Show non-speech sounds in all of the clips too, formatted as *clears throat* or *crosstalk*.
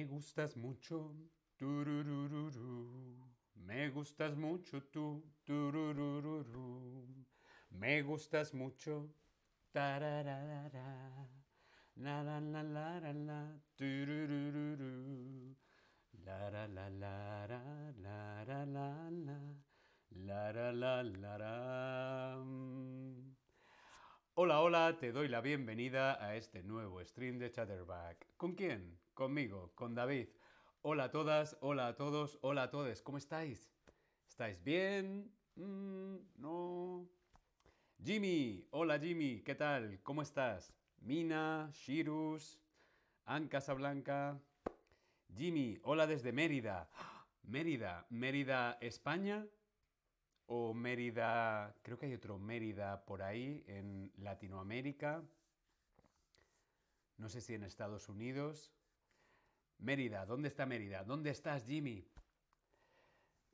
Me gustas mucho, tururururu. Me gustas mucho tú, tururururu. Me gustas mucho, tararara. La la la la la la, tururururu. La la la la la la la la la. La la la la la. Hola, hola, te doy la bienvenida a este nuevo stream de Chatterback. ¿Con quién? Conmigo, con David. Hola a todas, hola a todos, hola a todos. ¿Cómo estáis? ¿Estáis bien? Mm, no. Jimmy, hola Jimmy, ¿qué tal? ¿Cómo estás? Mina, Shirus, Ann Casablanca. Jimmy, hola desde Mérida. *gasps* Mérida, Mérida, España o Mérida, creo que hay otro Mérida por ahí en Latinoamérica. No sé si en Estados Unidos. Mérida, ¿dónde está Mérida? ¿Dónde estás, Jimmy?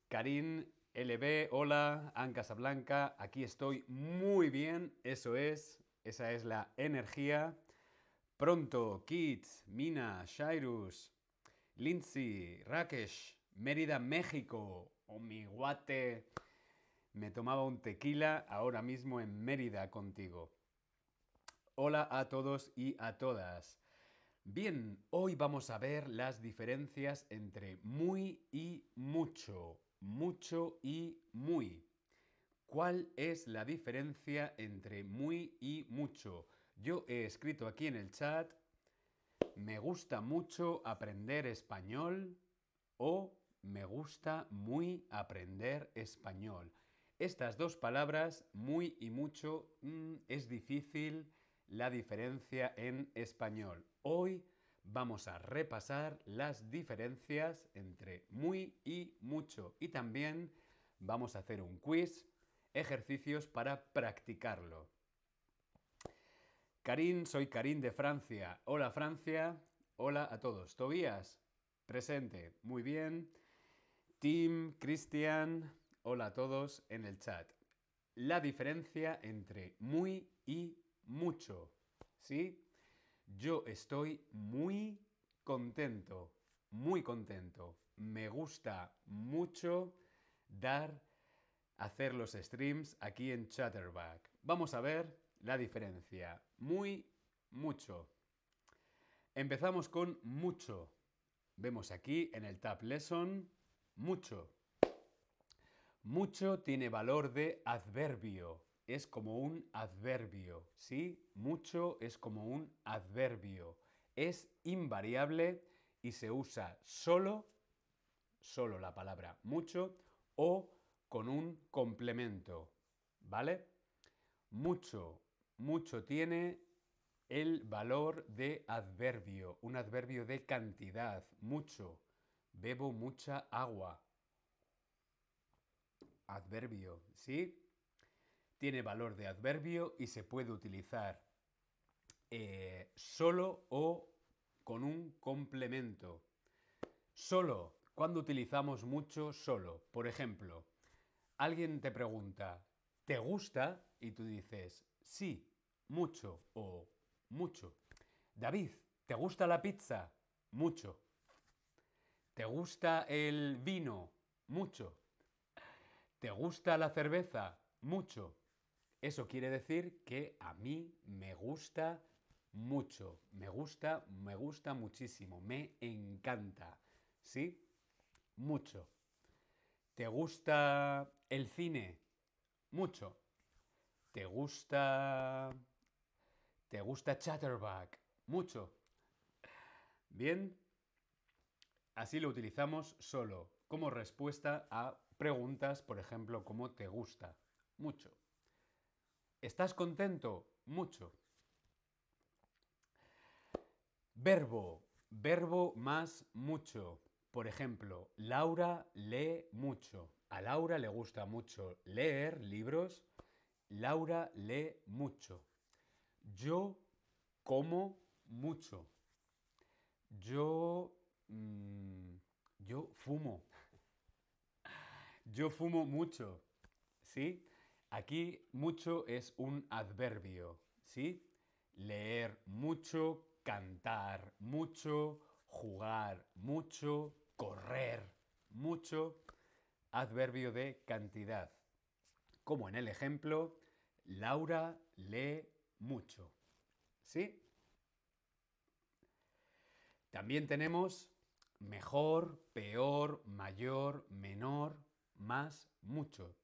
Karim LB, hola, Ann Casablanca, aquí estoy muy bien, eso es, esa es la energía. Pronto, Kids, Mina, Shairus, Lindsay, Rakesh, Mérida, México, o mi guate. Me tomaba un tequila ahora mismo en Mérida contigo. Hola a todos y a todas. Bien, hoy vamos a ver las diferencias entre muy y mucho. Mucho y muy. ¿Cuál es la diferencia entre muy y mucho? Yo he escrito aquí en el chat, me gusta mucho aprender español o me gusta muy aprender español. Estas dos palabras, muy y mucho, mm, es difícil la diferencia en español. Hoy vamos a repasar las diferencias entre muy y mucho y también vamos a hacer un quiz, ejercicios para practicarlo. Karim, soy Karim de Francia. Hola Francia, hola a todos. Tobías, presente, muy bien. Tim, Cristian, hola a todos en el chat. La diferencia entre muy y mucho. ¿Sí? Yo estoy muy contento, muy contento. Me gusta mucho dar, hacer los streams aquí en Chatterback. Vamos a ver la diferencia. Muy, mucho. Empezamos con mucho. Vemos aquí en el Tab Lesson, mucho. Mucho tiene valor de adverbio. Es como un adverbio, ¿sí? Mucho es como un adverbio. Es invariable y se usa solo, solo la palabra mucho, o con un complemento, ¿vale? Mucho, mucho tiene el valor de adverbio, un adverbio de cantidad, mucho. Bebo mucha agua adverbio, ¿sí? Tiene valor de adverbio y se puede utilizar eh, solo o con un complemento. Solo, cuando utilizamos mucho solo. Por ejemplo, alguien te pregunta, ¿te gusta? Y tú dices, sí, mucho o mucho. David, ¿te gusta la pizza? Mucho. ¿Te gusta el vino? Mucho. ¿Te gusta la cerveza? Mucho. Eso quiere decir que a mí me gusta mucho. Me gusta, me gusta muchísimo. Me encanta. ¿Sí? Mucho. ¿Te gusta el cine? Mucho. ¿Te gusta... ¿Te gusta Chatterback? Mucho. Bien. Así lo utilizamos solo como respuesta a preguntas, por ejemplo, como ¿te gusta? Mucho. ¿Estás contento? Mucho. Verbo. Verbo más mucho. Por ejemplo, Laura lee mucho. A Laura le gusta mucho leer libros. Laura lee mucho. Yo como mucho. Yo... Mmm, yo fumo. *laughs* Yo fumo mucho, ¿sí? Aquí mucho es un adverbio, ¿sí? Leer mucho, cantar mucho, jugar mucho, correr mucho, adverbio de cantidad. Como en el ejemplo, Laura lee mucho. ¿Sí? También tenemos mejor, peor, mayor, menor, más, mucho.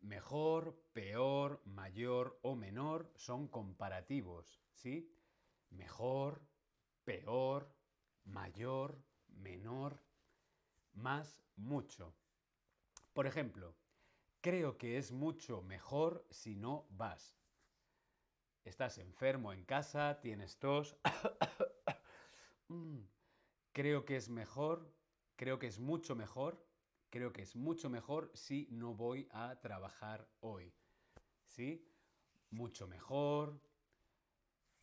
Mejor, peor, mayor o menor son comparativos, ¿sí? Mejor, peor, mayor, menor, más, mucho. Por ejemplo, creo que es mucho mejor si no vas. Estás enfermo en casa, tienes tos. *coughs* Mm. creo que es mejor, creo que es mucho mejor, creo que es mucho mejor si no voy a trabajar hoy. ¿Sí? Mucho mejor,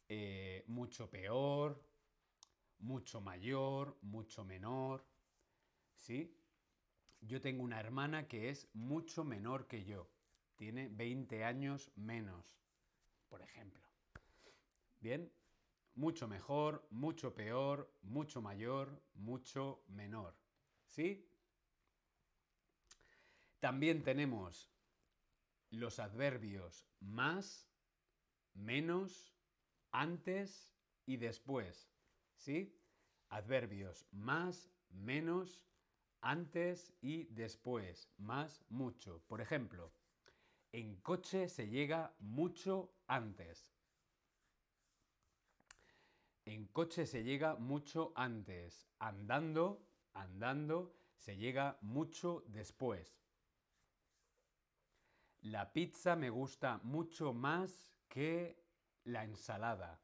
eh, mucho peor, mucho mayor, mucho menor. ¿Sí? Yo tengo una hermana que es mucho menor que yo. Tiene 20 años menos, por ejemplo. Bien, mucho mejor, mucho peor, mucho mayor, mucho menor. ¿Sí? También tenemos los adverbios más, menos, antes y después. ¿Sí? Adverbios más, menos, antes y después, más, mucho. Por ejemplo, en coche se llega mucho antes. En coche se llega mucho antes. Andando, andando, se llega mucho después. La pizza me gusta mucho más que la ensalada.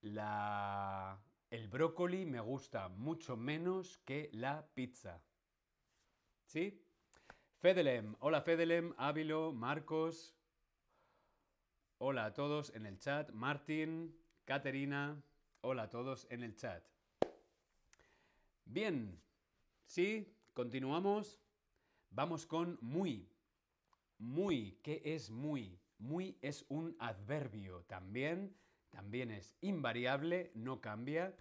La el brócoli me gusta mucho menos que la pizza. ¿Sí? Fedelem, hola Fedelem, Ávilo, Marcos. Hola a todos en el chat. Martín, Caterina, hola a todos en el chat. Bien, sí, continuamos. Vamos con muy. Muy, ¿qué es muy? Muy es un adverbio también también es invariable, no cambia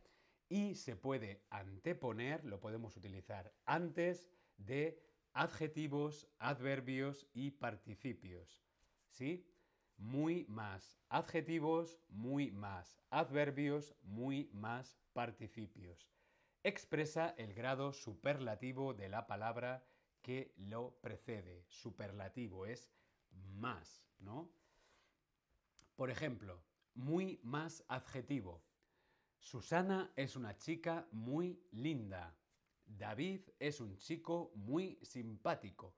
y se puede anteponer, lo podemos utilizar antes de adjetivos, adverbios y participios. ¿Sí? Muy más adjetivos, muy más adverbios, muy más participios. Expresa el grado superlativo de la palabra que lo precede. Superlativo es más, ¿no? Por ejemplo, muy más adjetivo. Susana es una chica muy linda. David es un chico muy simpático.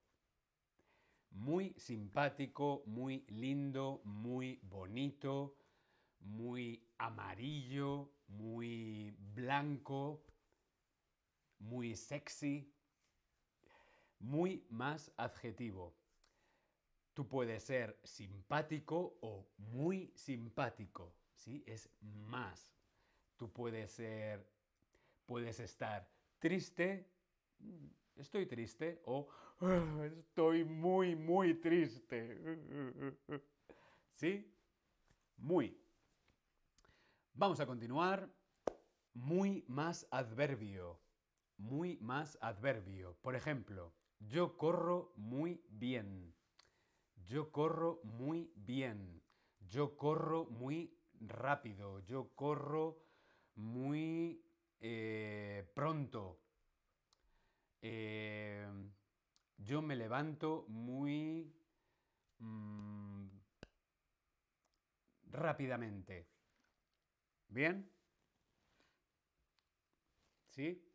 Muy simpático, muy lindo, muy bonito, muy amarillo, muy blanco, muy sexy. Muy más adjetivo. Tú puedes ser simpático o muy simpático, ¿sí? Es más. Tú puedes ser, puedes estar triste, mm, estoy triste, o ah, estoy muy, muy triste. ¿Sí? Muy. Vamos a continuar. Muy más adverbio. Muy más adverbio. Por ejemplo, yo corro muy bien. Yo corro muy bien. Yo corro muy rápido. Yo corro muy eh, pronto. Eh, yo me levanto muy mm, rápidamente. ¿Bien? ¿Sí?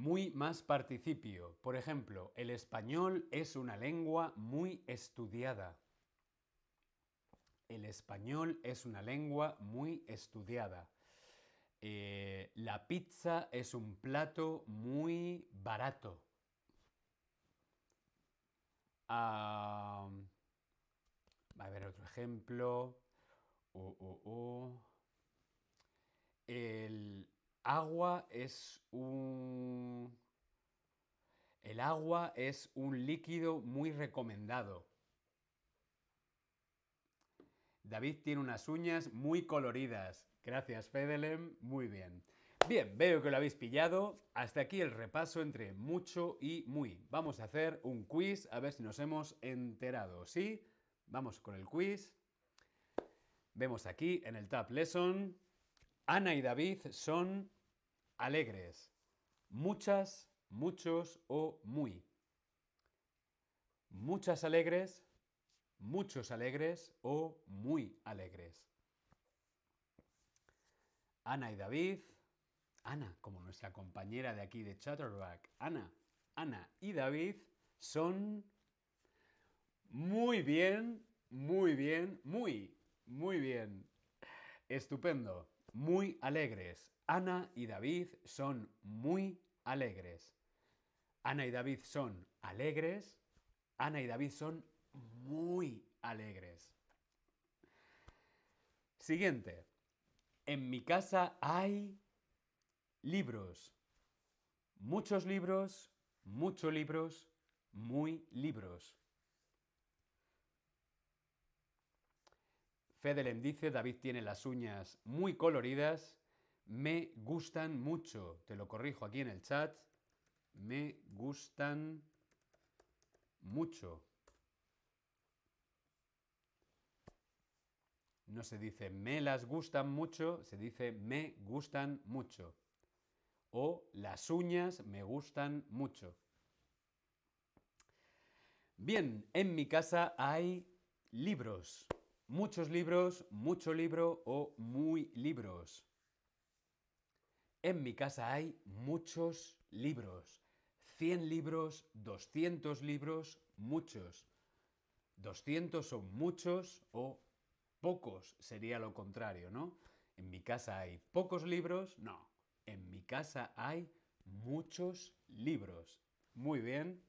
Muy más participio. Por ejemplo, el español es una lengua muy estudiada. El español es una lengua muy estudiada. Eh, la pizza es un plato muy barato. a ver otro ejemplo. El, agua es un... El agua es un líquido muy recomendado. David tiene unas uñas muy coloridas. Gracias, Fedelem. Muy bien. Bien, veo que lo habéis pillado. Hasta aquí el repaso entre mucho y muy. Vamos a hacer un quiz a ver si nos hemos enterado. ¿Sí? Vamos con el quiz. Vemos aquí en el Tab Lesson. Ana y David son alegres. Muchas, muchos o muy. Muchas alegres, muchos alegres o muy alegres. Ana y David Ana, como nuestra compañera de aquí de Chatterback, Ana, Ana y David son muy bien, muy bien, muy, muy bien. Estupendo, muy alegres. Ana y David son muy alegres. Ana y David son alegres. Ana y David son muy alegres. Siguiente. En mi casa hay Libros. Muchos libros, muchos libros, muy libros. Fedelem dice, David tiene las uñas muy coloridas, me gustan mucho. Te lo corrijo aquí en el chat. Me gustan mucho. No se dice me las gustan mucho, se dice me gustan mucho o las uñas me gustan mucho. Bien, en mi casa hay libros. Muchos libros, mucho libro o muy libros. En mi casa hay muchos libros. 100 libros, 200 libros, muchos. 200 son muchos o pocos sería lo contrario, ¿no? En mi casa hay pocos libros, no, en mi casa hay muchos libros. Muy bien.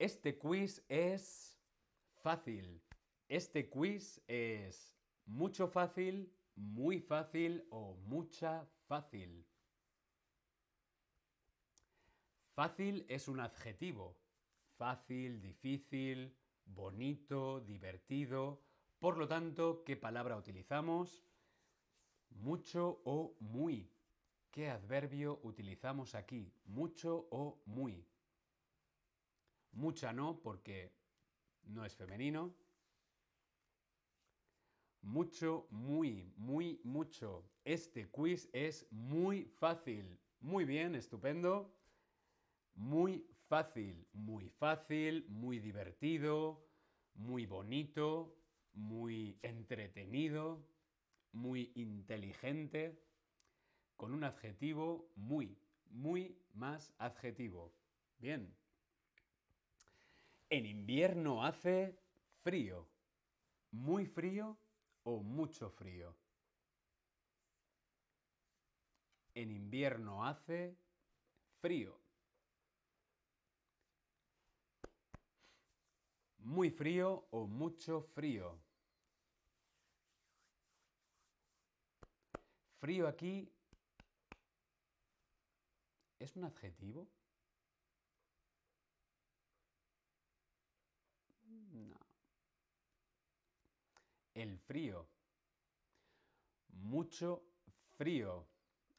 Este quiz es fácil. Este quiz es mucho fácil, muy fácil o mucha fácil. Fácil es un adjetivo. Fácil, difícil, bonito, divertido. Por lo tanto, ¿qué palabra utilizamos? Mucho o muy. ¿Qué adverbio utilizamos aquí? Mucho o muy. Mucha no, porque no es femenino. Mucho, muy, muy, mucho. Este quiz es muy fácil. Muy bien, estupendo. Muy fácil, muy fácil, muy divertido, muy bonito, muy entretenido muy inteligente, con un adjetivo muy, muy más adjetivo. Bien. En invierno hace frío. ¿Muy frío o mucho frío? En invierno hace frío. ¿Muy frío o mucho frío? Frío aquí es un adjetivo. El frío. Mucho frío.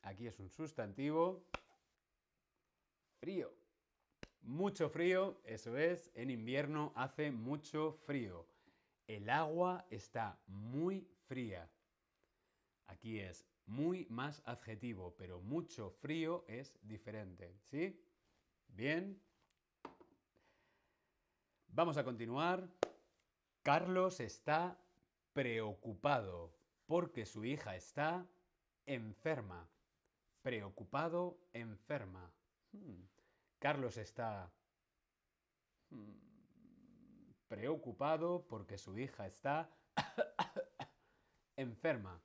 Aquí es un sustantivo. Frío. Mucho frío, eso es, en invierno hace mucho frío. El agua está muy fría. Aquí es muy más adjetivo, pero mucho frío es diferente. ¿Sí? Bien. Vamos a continuar. Carlos está preocupado porque su hija está enferma. Preocupado, enferma. Hmm. Carlos está hmm, preocupado porque su hija está *coughs* enferma.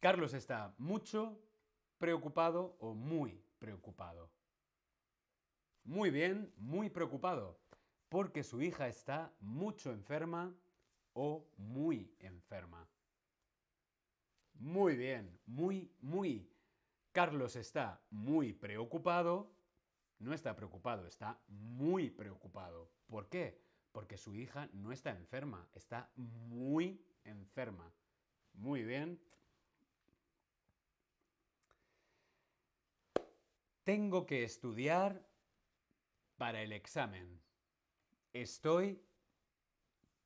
Carlos está mucho preocupado o muy preocupado. Muy bien, muy preocupado, porque su hija está mucho enferma o muy enferma. Muy bien, muy, muy. Carlos está muy preocupado. No está preocupado, está muy preocupado. ¿Por qué? porque su hija no está enferma, está muy enferma. Muy bien. Tengo que estudiar para el examen. Estoy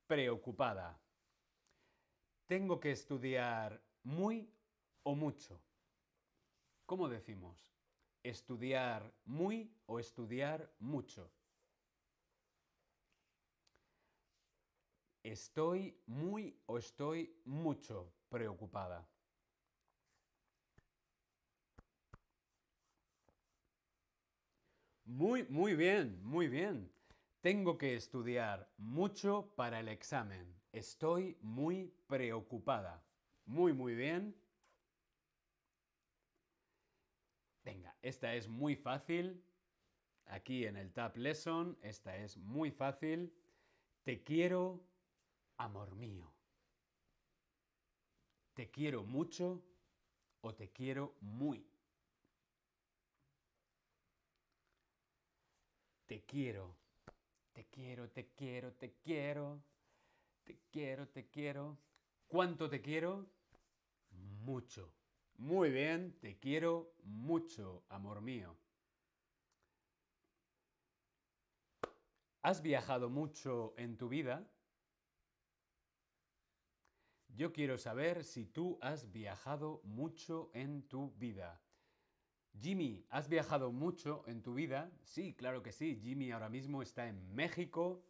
preocupada. Tengo que estudiar muy o mucho. ¿Cómo decimos? ¿Estudiar muy o estudiar mucho? Estoy muy o estoy mucho preocupada. Muy, muy bien, muy bien. Tengo que estudiar mucho para el examen. Estoy muy preocupada. Muy, muy bien. Venga, esta es muy fácil. Aquí en el Tab Lesson, esta es muy fácil. Te quiero, amor mío. Te quiero mucho o te quiero muy. Te quiero, te quiero, te quiero, te quiero, te quiero, te quiero. ¿Cuánto te quiero? Mucho. Muy bien, te quiero mucho, amor mío. ¿Has viajado mucho en tu vida? Yo quiero saber si tú has viajado mucho en tu vida. Jimmy, ¿has viajado mucho en tu vida? Sí, claro que sí. Jimmy ahora mismo está en México,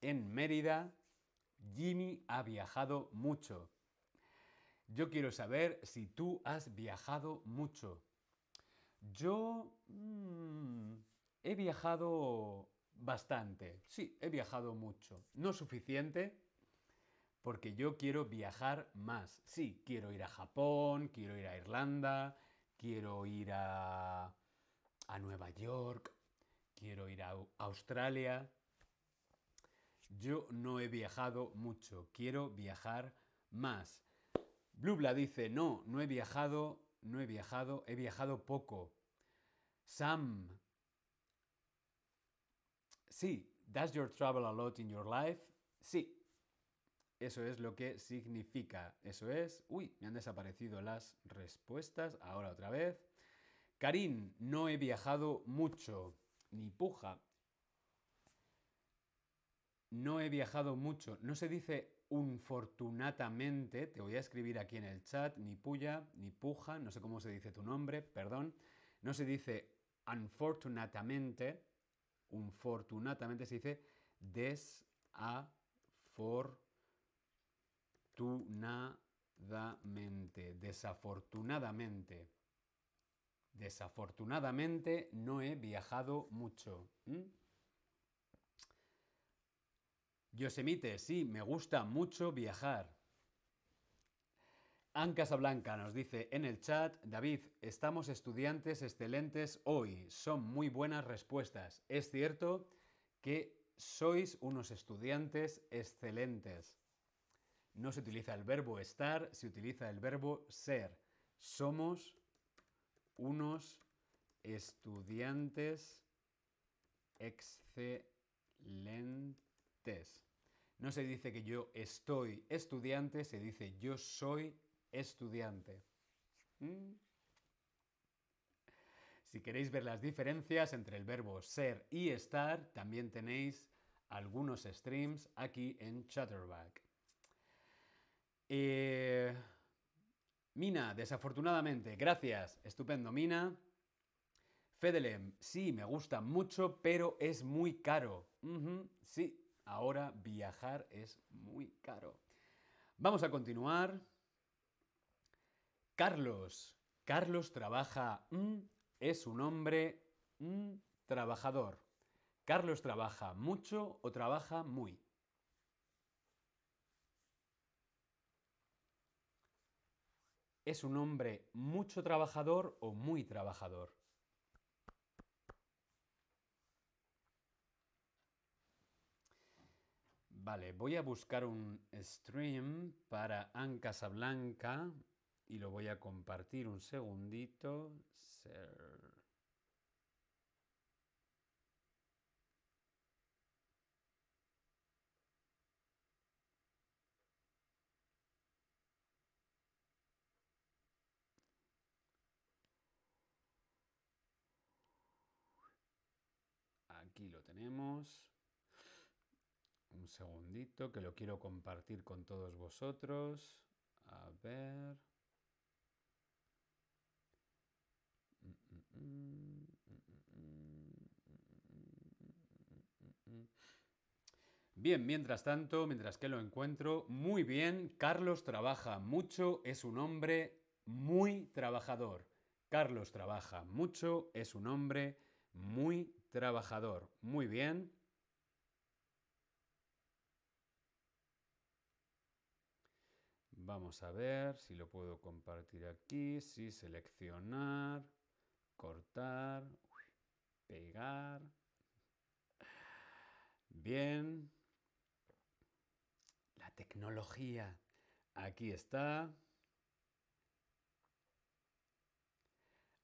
en Mérida. Jimmy ha viajado mucho. Yo quiero saber si tú has viajado mucho. Yo mm, he viajado bastante. Sí, he viajado mucho. No suficiente, porque yo quiero viajar más. Sí, quiero ir a Japón, quiero ir a Irlanda, quiero ir a, a Nueva York, quiero ir a Australia. Yo no he viajado mucho, quiero viajar más. Blubla dice, no, no he viajado, no he viajado, he viajado poco. Sam, sí, does your travel a lot in your life? Sí, eso es lo que significa. Eso es... Uy, me han desaparecido las respuestas. Ahora otra vez. Karim, no he viajado mucho. Ni puja. No he viajado mucho. No se dice unfortunadamente. Te voy a escribir aquí en el chat. Ni puya, ni puja. No sé cómo se dice tu nombre, perdón. No se dice unfortunadamente. Unfortunadamente se dice desafortunadamente desafortunadamente, desafortunadamente. Desafortunadamente no he viajado mucho. Yosemite, sí, me gusta mucho viajar. Anne Casablanca nos dice en el chat, David, estamos estudiantes excelentes hoy, son muy buenas respuestas. Es cierto que sois unos estudiantes excelentes. No se utiliza el verbo estar, se utiliza el verbo ser. Somos unos estudiantes excelentes. No se dice que yo estoy estudiante, se dice yo soy estudiante. ¿Mm? Si queréis ver las diferencias entre el verbo ser y estar, también tenéis algunos streams aquí en Chatterback. Eh, Mina, desafortunadamente, gracias. Estupendo, Mina. Fedelem, sí, me gusta mucho, pero es muy caro. sí, ahora viajar es muy caro. Vamos a continuar. Carlos. Carlos trabaja, mm, es un hombre mm, trabajador. Carlos trabaja mucho o trabaja muy. ¿Es un hombre mucho trabajador o muy trabajador? Vale, voy a buscar un stream para Anne Casablanca y lo voy a compartir un segundito. Lo tenemos. Un segundito que lo quiero compartir con todos vosotros. A ver. Bien, mientras tanto, mientras que lo encuentro, muy bien, Carlos trabaja mucho, es un hombre muy trabajador. Carlos trabaja mucho, es un hombre muy trabajador. Muy bien. Vamos a ver si lo puedo compartir aquí. Sí, seleccionar, cortar, pegar. Bien. La tecnología. Aquí está.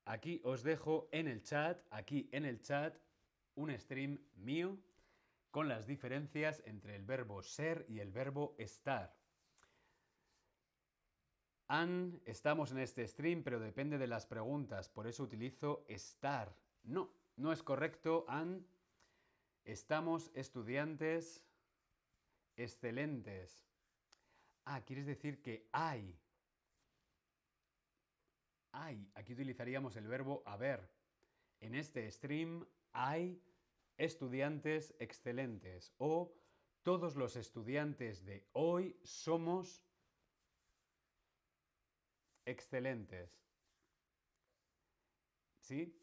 Aquí os dejo en el chat, aquí en el chat, un stream mío con las diferencias entre el verbo ser y el verbo estar. An, estamos en este stream, pero depende de las preguntas, por eso utilizo estar. No, no es correcto, An. Estamos estudiantes excelentes. Ah, quieres decir que hay hay. Aquí utilizaríamos el verbo haber. En este stream hay estudiantes excelentes o todos los estudiantes de hoy somos excelentes. ¿Sí?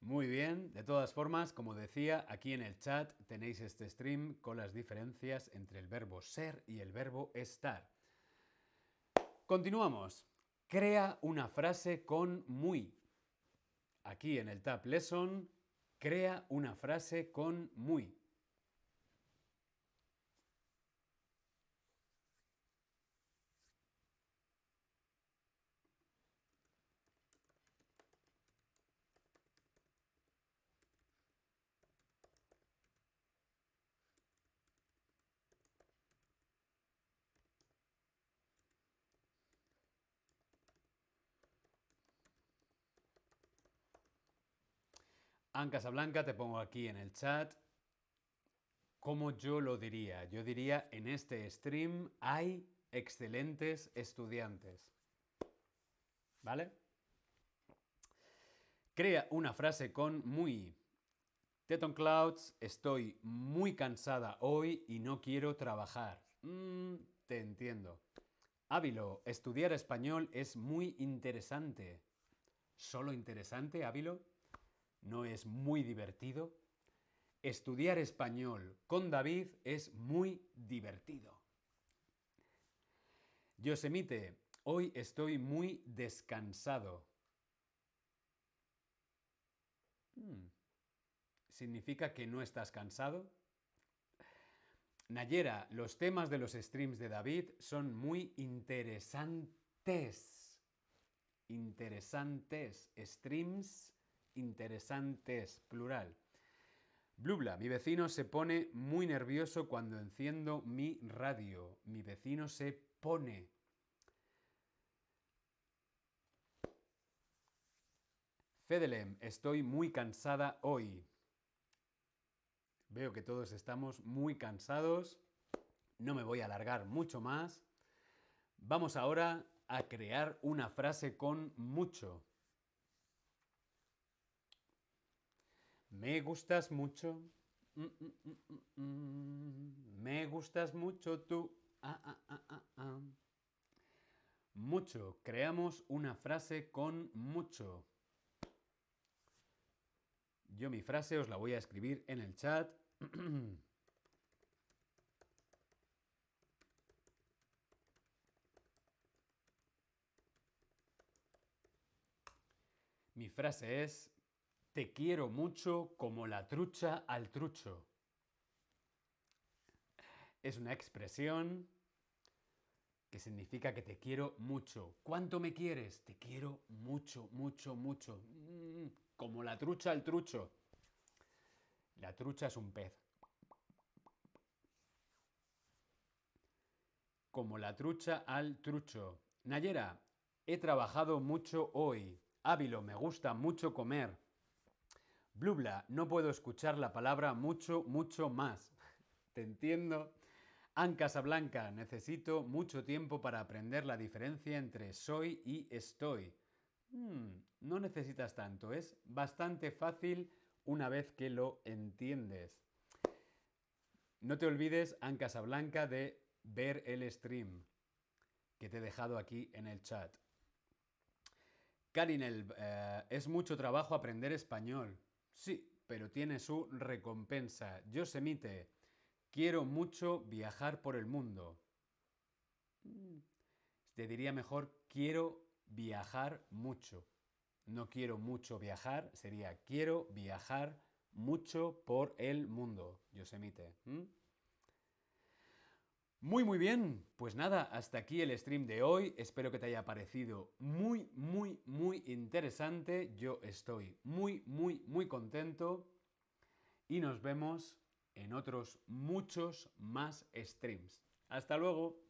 Muy bien, de todas formas, como decía, aquí en el chat tenéis este stream con las diferencias entre el verbo ser y el verbo estar. Continuamos. Crea una frase con muy. Aquí en el Tab Lesson, crea una frase con muy. Casablanca te pongo aquí en el chat cómo yo lo diría. Yo diría, en este stream hay excelentes estudiantes. ¿Vale? Crea una frase con muy. Teton Clouds, estoy muy cansada hoy y no quiero trabajar. Mm, te entiendo. Ávilo, estudiar español es muy interesante. ¿Solo interesante, Ávilo? No es muy divertido, estudiar español con David es muy divertido. Yosemite, hoy estoy muy descansado. Hmm. ¿Significa que no estás cansado? Nayera, los temas de los streams de David son muy interesantes. Interesantes. Streams interesantes, plural. Blubla, mi vecino se pone muy nervioso cuando enciendo mi radio. Mi vecino se pone. Fedelem, estoy muy cansada hoy. Veo que todos estamos muy cansados. No me voy a alargar mucho más. Vamos ahora a crear una frase con mucho. Me gustas mucho. Mm, mm, mm, Me gustas mucho tú. Ah, ah, ah, mucho. Creamos una frase con mucho. Yo mi frase os la voy a escribir en el chat. *clears throat* mi frase es te quiero mucho como la trucha al trucho. Es una expresión que significa que te quiero mucho. ¿Cuánto me quieres? Te quiero mucho, mucho, mucho. Mm, como la trucha al trucho. La trucha es un pez. Como la trucha al trucho. Nayera, he trabajado mucho hoy. Ávilo, me gusta mucho comer. Blubla, no puedo escuchar la palabra mucho, mucho más. Te entiendo. An Casablanca, necesito mucho tiempo para aprender la diferencia entre soy y estoy. Hmm, no necesitas tanto, es bastante fácil una vez que lo entiendes. No te olvides, An Casablanca, de ver el stream que te he dejado aquí en el chat. Karin, eh, es mucho trabajo aprender español. Sí, pero tiene su recompensa. Yosemite, quiero mucho viajar por el mundo. Mm, te diría mejor, quiero viajar mucho. No quiero mucho viajar, sería quiero viajar mucho por el mundo. Yosemite. Muy, muy bien. Pues nada, hasta aquí el stream de hoy. Espero que te haya parecido muy, muy, muy interesante. Yo estoy muy, muy, muy contento. Y nos vemos en otros muchos más streams. Hasta luego.